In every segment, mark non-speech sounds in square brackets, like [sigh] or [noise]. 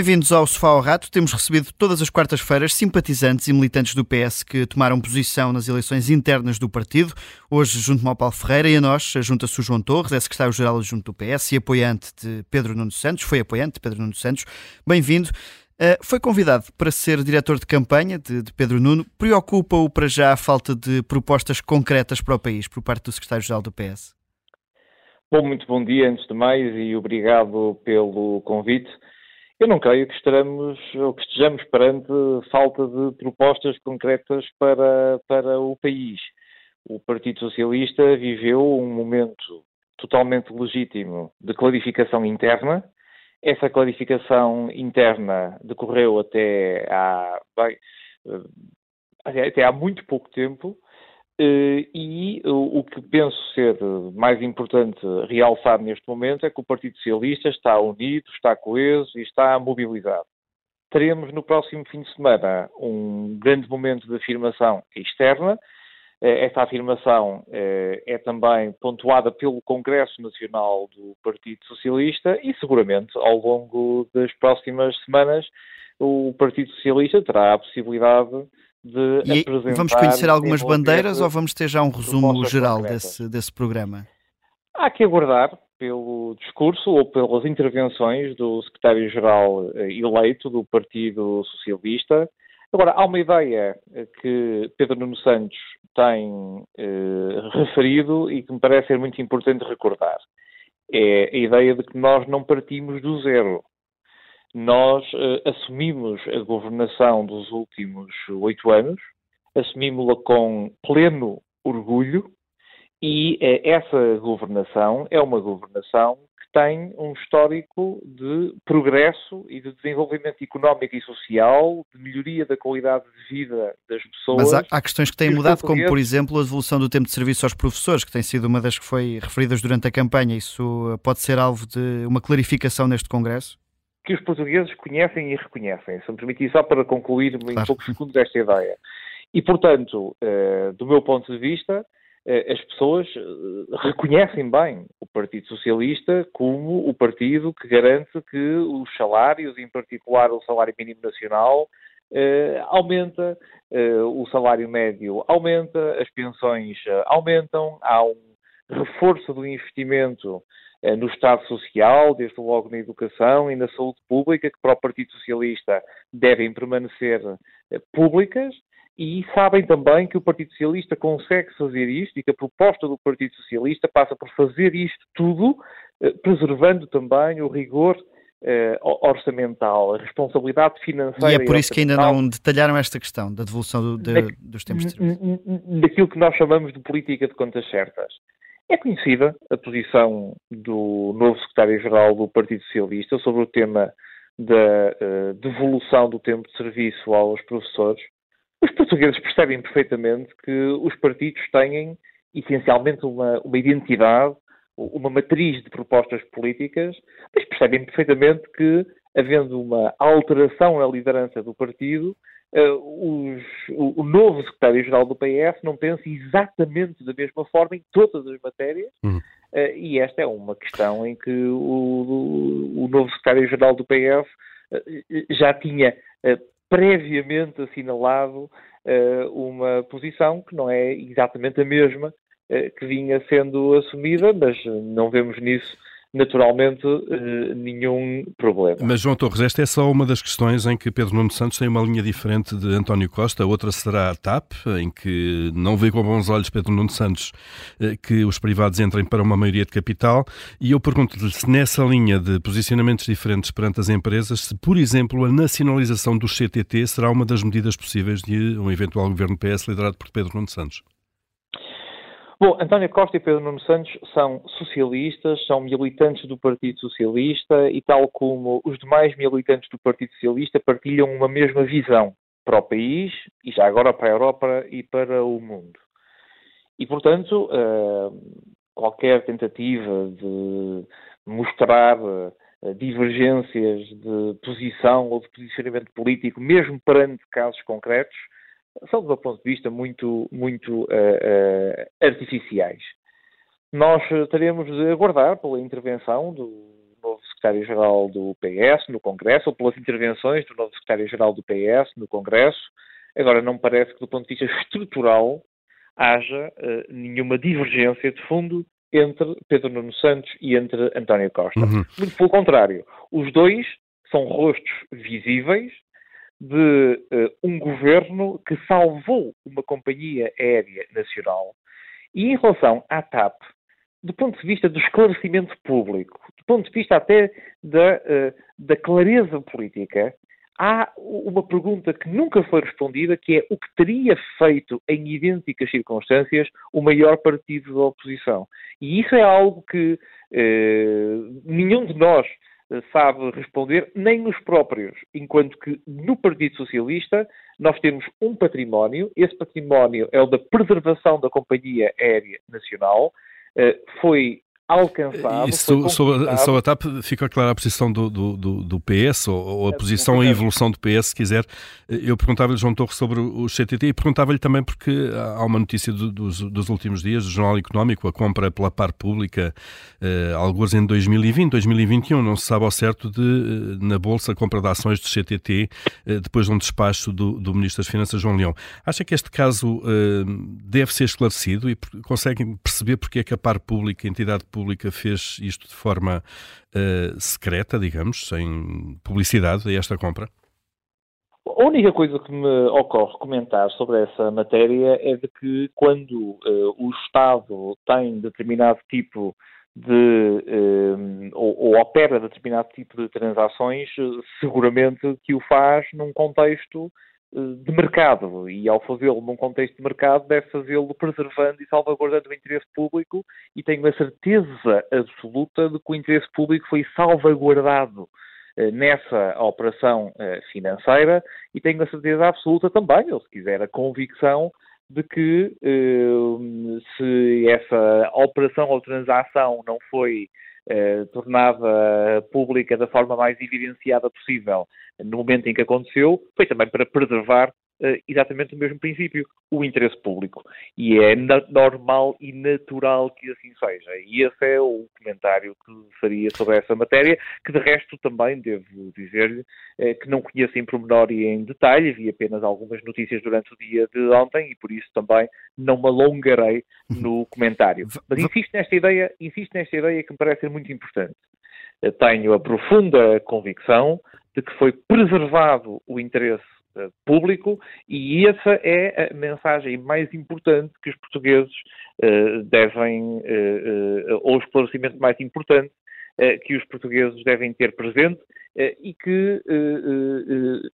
Bem-vindos ao Sofá ao Rato. Temos recebido todas as quartas-feiras simpatizantes e militantes do PS que tomaram posição nas eleições internas do partido. Hoje, junto-me ao Paulo Ferreira e a nós, junta-se o João Torres, é secretário-geral junto do PS e apoiante de Pedro Nuno Santos. Foi apoiante de Pedro Nuno Santos. Bem-vindo. Uh, foi convidado para ser diretor de campanha de, de Pedro Nuno. Preocupa-o para já a falta de propostas concretas para o país por parte do secretário-geral do PS? Bom, muito bom dia antes de mais e obrigado pelo convite. Eu não creio que estejamos, ou que estejamos perante falta de propostas concretas para, para o país. O Partido Socialista viveu um momento totalmente legítimo de clarificação interna. Essa clarificação interna decorreu até há, bem, eh, até há muito pouco tempo e o que penso ser mais importante realçar neste momento é que o Partido Socialista está unido, está coeso e está mobilizado. Teremos no próximo fim de semana um grande momento de afirmação externa. Eh, esta afirmação eh, é também pontuada pelo Congresso Nacional do Partido Socialista e seguramente ao longo das próximas semanas o Partido Socialista terá a possibilidade de e apresentar... Vamos conhecer algumas bandeiras ou vamos ter já um resumo geral desse, desse programa? Há que aguardar pelo discurso ou pelas intervenções do secretário-geral eh, eleito do Partido Socialista. Agora, há uma ideia eh, que Pedro Nuno Santos tem eh, referido e que me parece ser muito importante recordar. É a ideia de que nós não partimos do zero nós uh, assumimos a governação dos últimos oito anos, assumimos-la com pleno orgulho e uh, essa governação é uma governação que tem um histórico de progresso e de desenvolvimento económico e social, de melhoria da qualidade de vida das pessoas. Mas há, há questões que têm mudado, como por exemplo a devolução do tempo de serviço aos professores, que tem sido uma das que foi referidas durante a campanha. Isso pode ser alvo de uma clarificação neste Congresso? Que os portugueses conhecem e reconhecem. Se me permitir, só para concluir claro. em poucos segundos esta ideia. E, portanto, uh, do meu ponto de vista, uh, as pessoas uh, reconhecem bem o Partido Socialista como o partido que garante que os salários, em particular o salário mínimo nacional, aumenta, o salário médio aumenta, as pensões aumentam, há um reforço do investimento eh, no Estado Social, desde logo na educação e na saúde pública, que para o Partido Socialista devem permanecer eh, públicas, e sabem também que o Partido Socialista consegue fazer isto e que a proposta do Partido Socialista passa por fazer isto tudo, eh, preservando também o rigor orçamental, a responsabilidade financeira. E é por isso que ainda não detalharam esta questão da devolução do, de, dos tempos de serviço. Daquilo que nós chamamos de política de contas certas. É conhecida a posição do novo secretário-geral do Partido Socialista sobre o tema da uh, devolução do tempo de serviço aos professores. Os portugueses percebem perfeitamente que os partidos têm essencialmente uma, uma identidade, uma matriz de propostas políticas, mas percebem perfeitamente que, havendo uma alteração na liderança do partido, Uh, os, o, o, novo secretário-geral do PS não pensa exatamente da mesma forma em todas as matérias, uhum. uh, e esta é uma questão em que o, o, novo secretário-geral do PS uh, já tinha previamente assinalado uma posição que não é exatamente a mesma que vinha sendo assumida, mas não vemos nisso naturalmente eh, nenhum problema. Mas, João Torres, esta é só uma das questões em que Pedro Nuno Santos tem uma linha diferente de António Costa, outra será a TAP, em que não vê com bons olhos Pedro Nuno Santos eh, que os privados entrem para uma maioria de capital, e eu pergunto-lhe se nessa linha de posicionamentos diferentes perante as empresas, se, por exemplo, a nacionalização do CTT será uma das medidas possíveis de um eventual governo PS liderado por Pedro Nuno Santos. Bom, António Costa e Pedro Nuno Santos são socialistas, são militantes do Partido Socialista e, tal como os demais militantes do Partido Socialista, partilham uma mesma visão para o país e já agora para a Europa e para o mundo. E, portanto, uh, qualquer tentativa de mostrar uh, divergências de posição ou de posicionamento político, mesmo perante casos concretos, são, do meu ponto de vista, muito, muito uh, uh, artificiais. Nós teremos de aguardar pela intervenção do novo secretário-geral do PS no Congresso, ou pelas intervenções do novo secretário-geral do PS no Congresso. Agora, não me parece que, do ponto de vista estrutural, haja uh, nenhuma divergência de fundo entre Pedro Nuno Santos e entre António Costa. Uhum. Muito pelo contrário, os dois são rostos visíveis de uh, um governo que salvou uma companhia aérea nacional. E em relação à TAP, do ponto de vista do esclarecimento público, do ponto de vista até da, uh, da clareza política, há uma pergunta que nunca foi respondida, que é o que teria feito em idênticas circunstâncias o maior partido da oposição. E isso é algo que eh, nenhum de nós sabe responder, nem os próprios, enquanto que no Partido Socialista nós temos um património, esse património é o da preservação da Companhia Aérea Nacional, eh, foi alcançado. E sobre, a TAP fica clara a posição do, do, do PS, ou, ou a é, posição e a evolução do PS, se quiser. Eu perguntava-lhe, João Torres, sobre o CTT e perguntava-lhe também porque há uma notícia do, dos, dos, últimos dias do Jornal Económico, a compra pela par pública, eh, alguns em 2020, 2021, não se sabe ao certo de, eh, na Bolsa, a compra de ações do CTT, eh, depois de um despacho do, do Ministro das Finanças, João Leão. Acha que este caso eh, deve ser esclarecido e conseguem perceber porque é que a par pública, a entidade pública, Pública fez isto de forma uh, secreta, digamos, sem publicidade a esta compra? A única coisa que me ocorre comentar sobre essa matéria é de que quando uh, o Estado tem determinado tipo de uh, ou, ou, opera determinado tipo de transações, seguramente que o faz num contexto de mercado. E ao fazê-lo num contexto de mercado deve fazê-lo preservando e salvaguardando o interesse público. E tenho a certeza absoluta de que o interesse público foi salvaguardado eh, nessa operação eh, financeira. E tenho a certeza absoluta também, ou se quiser, a convicção de que eh, se essa operação ou transação não foi eh, tornada pública da forma mais evidenciada possível no momento em que aconteceu, foi também para preservar exatamente o mesmo princípio, o interesse público. E é normal e natural que assim seja. E esse é o comentário que faria sobre essa matéria, que de resto também devo dizer-lhe uh, que não conheço em pormenor e em detalhe, vi apenas algumas notícias durante o dia de ontem e por isso também não me alongarei no comentário. Mas insisto nesta ideia, insisto nesta ideia que me parece ser muito importante. tenho a profunda convicção de que foi preservado o interesse público e essa é a mensagem mais importante que os portugueses uh, devem, uh, ou o esclarecimento mais importante que os portugueses devem ter presente e que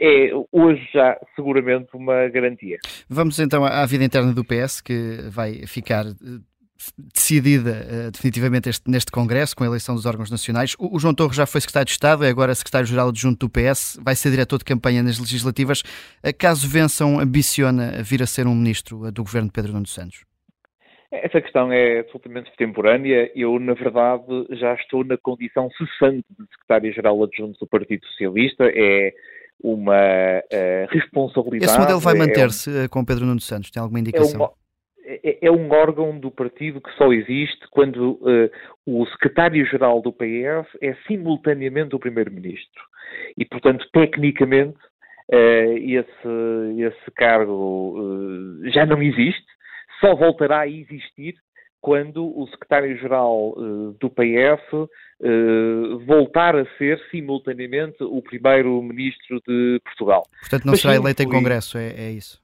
é hoje já seguramente uma garantia. Vamos então à vida interna do PS, que vai ficar decidida uh, definitivamente este, neste Congresso, com a eleição dos órgãos nacionais. O, o, João Torres já foi secretário de Estado, é agora secretário-geral adjunto do PS, vai ser diretor de campanha nas legislativas. Uh, caso vençam, ambiciona vir a ser um ministro uh, do governo de Pedro Nuno Santos? Essa questão é absolutamente temporânea. Eu, na verdade, já estou na condição cessante de secretário-geral adjunto do Partido Socialista. É uma responsabilidade. Esse modelo vai manter-se é um... com Pedro Nuno Santos? Tem alguma indicação? É uma é, é um órgão do partido que só existe quando uh, o secretário-geral do PS é simultaneamente o primeiro-ministro. E, portanto, tecnicamente, uh, esse, esse cargo uh, já não existe, só voltará a existir quando o secretário-geral do PS voltar a ser simultaneamente o primeiro-ministro de Portugal. Portanto, não Mas, será eleito em Congresso, é, é isso?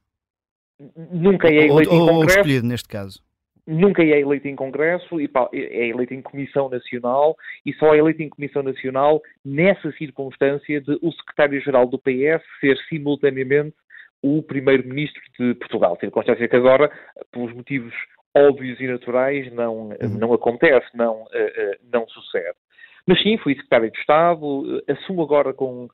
Nunca é eleito ou, em Congresso. Ou escolhido, neste caso. Nunca é eleito em Congresso, e é eleito em Comissão Nacional e só é eleito em Comissão Nacional nessa circunstância de o secretário-geral do PS ser simultaneamente o primeiro-ministro de Portugal. Circunstância que agora, pelos motivos óbvios e naturais, não, uhum. não acontece, não, uh, uh, não sucede. Mas sim, fui secretário de Estado, uh, assumo agora com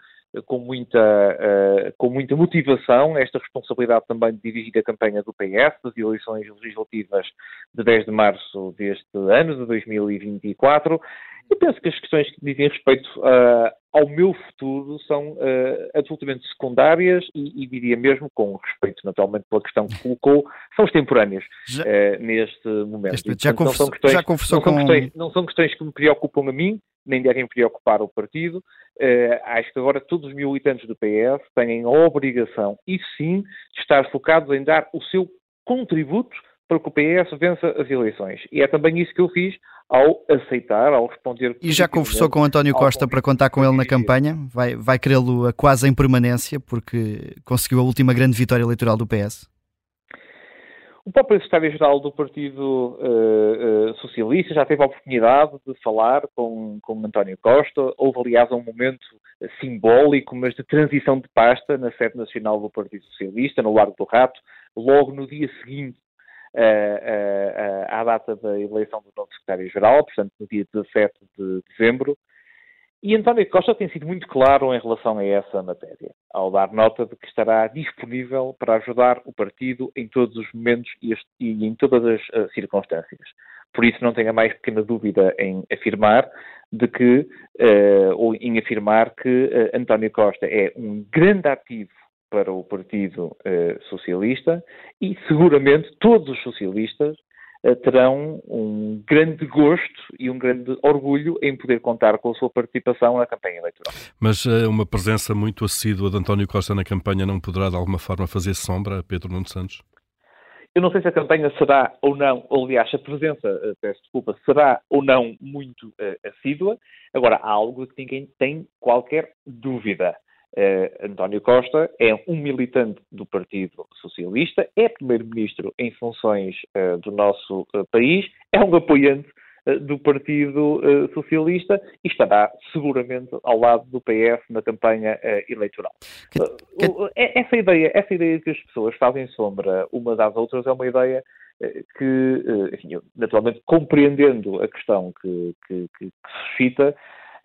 com muita, uh, com muita motivação esta responsabilidade também de dirigir a campanha do PS das eleições legislativas de 10 de março deste ano, de 2024, Eu penso que as questões que dizem respeito uh, ao meu futuro são uh, absolutamente secundárias e, e, diria mesmo, com respeito naturalmente pela questão que colocou, são extemporâneas já, uh, neste momento. Este, já, conversa, não são questões, já conversou não com... Questões, não são questões que me preocupam a mim, nem devem preocupar o partido. Uh, acho que agora todos os militantes do PS têm a obrigação, e sim, de estar focados em dar o seu contributo para que o PS vença as eleições. E é também isso que eu fiz ao aceitar, ao responder. E já conversou com António Costa para contar com ele na campanha? Vai, vai querê-lo quase em permanência, porque conseguiu a última grande vitória eleitoral do PS? O próprio secretário-geral do Partido uh, uh, Socialista já teve a oportunidade de falar com, com António Costa. Houve, aliás, um momento simbólico, mas de transição de pasta na sede nacional do Partido Socialista, no Largo do Rato, logo no dia seguinte à data da eleição do novo secretário-geral, portanto, no dia 17 de dezembro. E António Costa tem sido muito claro em relação a essa matéria, ao dar nota de que estará disponível para ajudar o partido em todos os momentos e, em todas as circunstâncias. Por isso não tenha mais pequena dúvida em afirmar de que, ou em afirmar que António Costa é um grande ativo para o Partido eh, Socialista e seguramente todos os socialistas eh, terão um grande gosto e um grande orgulho em poder contar com a sua participação na campanha eleitoral. Mas eh, uma presença muito assídua de António Costa na campanha não poderá de alguma forma fazer sombra a Pedro Nuno Santos? Eu não sei se a campanha será ou não, ou aliás, a presença, peço desculpa, será ou não muito uh, assídua. Agora, há algo que ninguém tem qualquer dúvida. Uh, António Costa é um militante do Partido Socialista, é primeiro-ministro em funções uh, do nosso uh, país, é um apoiante do Partido Socialista e estará seguramente ao lado do PS na campanha eleitoral. Que, que... Essa, ideia, essa ideia que as pessoas fazem sombra uma das outras é uma ideia que, enfim, naturalmente, compreendendo a questão que, que, que suscita,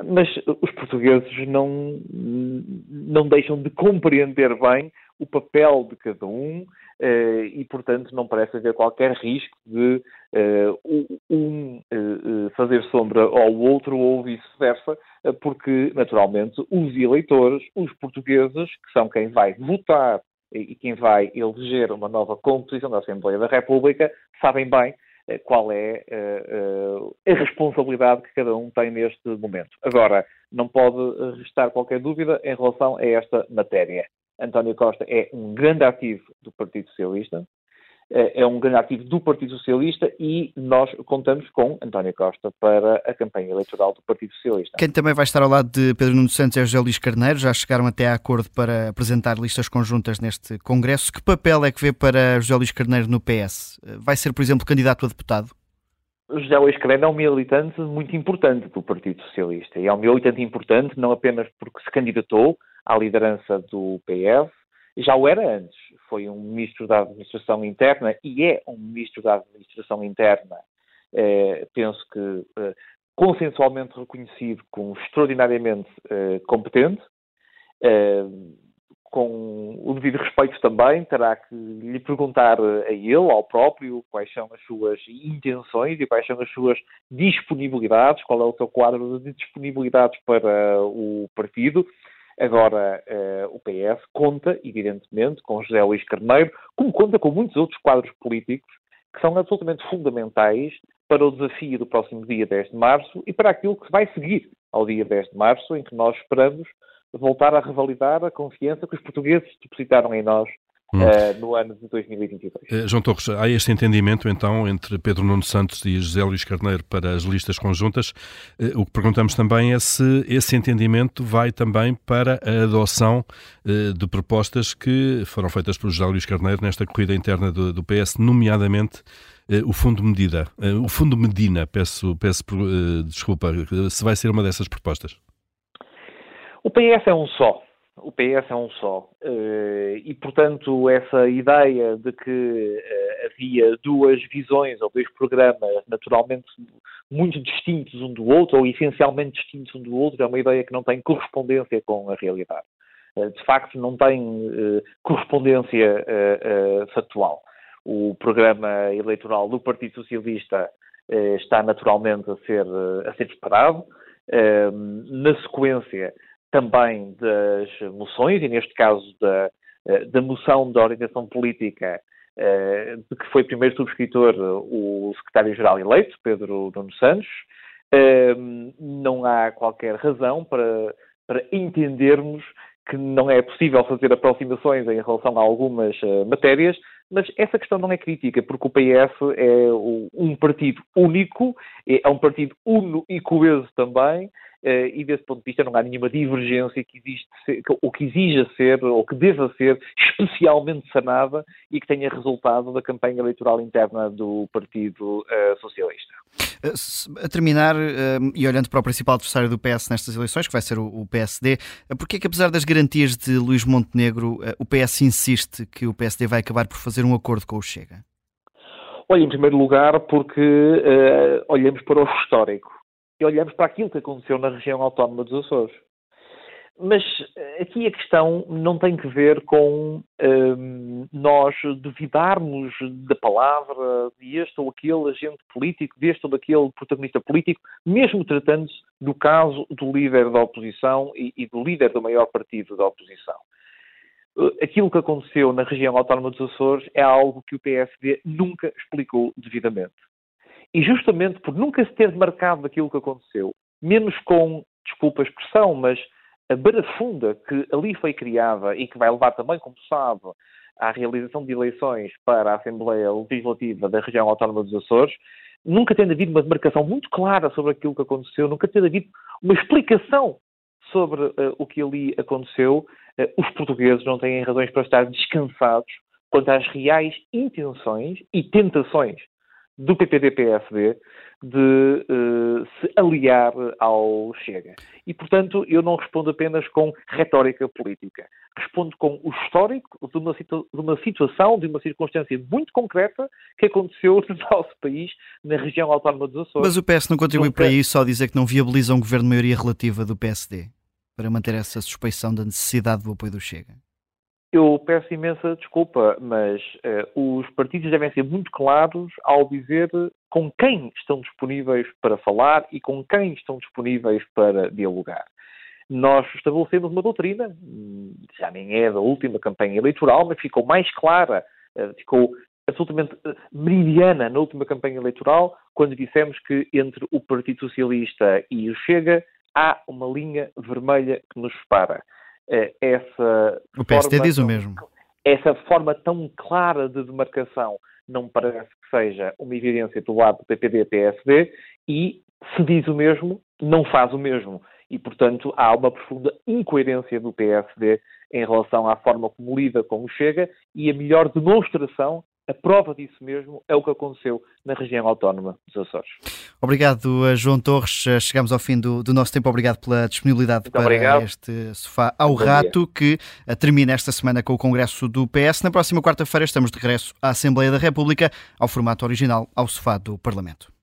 mas os portugueses não, não deixam de compreender bem o papel de cada um eh, e, portanto, não parece haver qualquer risco de eh, um eh, fazer sombra ao outro ou vice-versa, porque, naturalmente, os eleitores, os portugueses, que são quem vai votar e quem vai eleger uma nova composição da Assembleia da República, sabem bem qual é eh, eh, a responsabilidade que cada um tem neste momento. Agora, não pode restar qualquer dúvida em relação a esta matéria. António Costa é um grande ativo do Partido Socialista, é, é um grande ativo do Partido Socialista e nós contamos com António Costa para a campanha eleitoral do Partido Socialista. Quem também vai estar ao lado de Pedro Nuno Santos é José Luís Carneiro, já chegaram até a acordo para apresentar listas conjuntas neste Congresso. Que papel é que vê para José Luís Carneiro no PS? Vai ser, por exemplo, candidato a deputado? José Luís Carneiro é um militante muito importante do Partido Socialista e é um militante importante não apenas porque se candidatou à liderança do PS, já o era antes. Foi um ministro da Administração Interna e é um ministro da Administração Interna, eh, penso que eh, consensualmente reconhecido como extraordinariamente eh, competente. Eh, com o devido respeito também, terá que lhe perguntar a ele, ao próprio, quais são as suas intenções e quais são as suas disponibilidades, qual é o seu quadro de disponibilidades para o partido. Agora, uh, o PS conta, evidentemente, com José Luís Carneiro, como conta com muitos outros quadros políticos que são absolutamente fundamentais para o desafio do próximo dia 10 de março e para aquilo que vai seguir ao dia 10 de março, em que nós esperamos voltar a revalidar a confiança que os portugueses depositaram em nós uh, no ano de 2022. Uh, eh, João Torres, há este entendimento então entre Pedro Nuno Santos e José Luís Carneiro para as listas conjuntas. Uh, o que perguntamos também é se esse entendimento vai também para a adoção de propostas que foram feitas por José Luís Carneiro nesta corrida interna do, do PS, nomeadamente o Fundo Medida, o Fundo Medina, peço, peço desculpa, se vai ser uma dessas propostas. O PS é um só o PS é um só. Eh, e, portanto, essa ideia de que eh, havia duas visões ou dois programas naturalmente muito distintos um do outro, ou essencialmente distintos um do outro, é uma ideia que não tem correspondência com a realidade. Eh, de facto, não tem correspondência factual. O programa eleitoral do Partido Socialista está naturalmente a ser, a ser disparado. Na sequência também das moções, e neste caso da, da moção da orientação política, de que foi primeiro subscritor o secretário-geral eleito, Pedro Nuno Santos, não há qualquer razão para, para entendermos que não é possível fazer aproximações em relação a algumas matérias, mas essa questão não é crítica, porque o PS é um partido único, é um partido uno e coeso também, e desse ponto de vista não há nenhuma divergência que existe, ou que exija ser, ou que deva ser especialmente sanada e que tenha resultado da campanha eleitoral interna do Partido uh, Socialista. A terminar, e olhando para o principal adversário do PS nestas eleições, que vai ser o PSD, porquê que apesar das garantias de Luís Montenegro, o PS insiste que o PSD vai acabar por fazer um acordo com o Chega? Olha, em primeiro lugar, porque uh, olhamos para o [laughs] histórico e olhamos para aquilo que aconteceu na região autónoma dos Açores. Mas eh, aqui a questão não tem que ver com hum, nós duvidarmos da palavra de este ou aquele agente político, deste ou daquele protagonista político, mesmo tratando-se do caso do líder da oposição e, e do líder do maior partido da oposição. Eh, aquilo que aconteceu na região autónoma dos Açores é algo que o PSD nunca explicou devidamente. E justamente por nunca se ter marcado daquilo que aconteceu, menos com, desculpa a expressão, mas a barafunda que ali foi criada e que vai levar também, como sabe, à realização de eleições para a Assembleia Legislativa da região autónoma dos Açores, nunca tendo havido uma demarcação muito clara sobre aquilo que aconteceu, nunca tendo havido uma explicação sobre uh, o que ali aconteceu, uh, os portugueses não têm razões para estar descansados quanto às reais intenções e tentações do PPD-PSD de uh, se aliar ao Chega. E, portanto, eu não respondo apenas com retórica política. Respondo com o histórico de uma, situ de uma situação, de uma circunstância muito concreta que aconteceu no [laughs] nosso país, na região autónoma dos Açores. Mas o PS não contribui para isso só dizer que não viabiliza um governo de maioria relativa do PSD, para manter essa suspeição da necessidade do apoio do Chega? Eu peço imensa desculpa, mas uh, os partidos devem ser muito claros ao dizer com quem estão disponíveis para falar e com quem estão disponíveis para dialogar. Nós estabelecemos uma doutrina, já nem é da última campanha eleitoral, mas ficou mais clara, uh, ficou absolutamente uh, meridiana na última campanha eleitoral, quando dissemos que entre o Partido Socialista e o Chega há uma linha vermelha que nos separa. Eh, essa. O PSD diz o mesmo. Essa forma tão clara de demarcação não parece que seja uma evidência do lado do PPD-PSD e se diz o mesmo, não faz o mesmo. E, portanto, há uma profunda incoerência do PSD em relação à forma como lida com o Chega e a melhor demonstração a prova disso mesmo é o que aconteceu na região autónoma dos Açores. Obrigado, João Torres. Chegamos ao fim do, do nosso tempo. Obrigado pela disponibilidade Muito para obrigado. este sofá ao Bom rato, dia. que eh, termina esta semana com o Congresso do PS. Na próxima quarta-feira estamos de regresso à Assembleia da República, ao formato original, ao sofá do Parlamento.